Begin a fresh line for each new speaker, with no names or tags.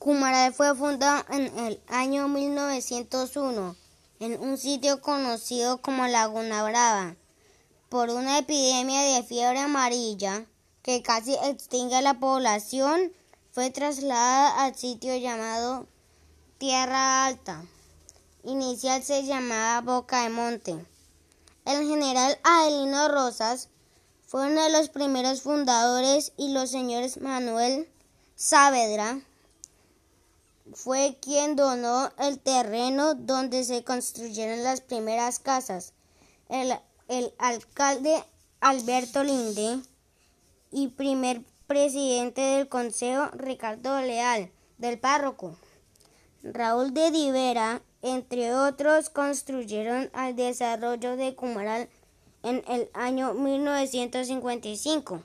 Cumaral fue fundado en el año 1901 en un sitio conocido como Laguna Brava por una epidemia de fiebre amarilla que casi extingue la población, fue trasladada al sitio llamado Tierra Alta. Inicial se llamaba Boca de Monte. El general Adelino Rosas fue uno de los primeros fundadores y los señores Manuel Saavedra fue quien donó el terreno donde se construyeron las primeras casas. El, alcalde Alberto Linde y primer presidente del consejo Ricardo Leal, del párroco. Raúl de Divera, entre otros, construyeron al desarrollo de Cumaral en el año 1955.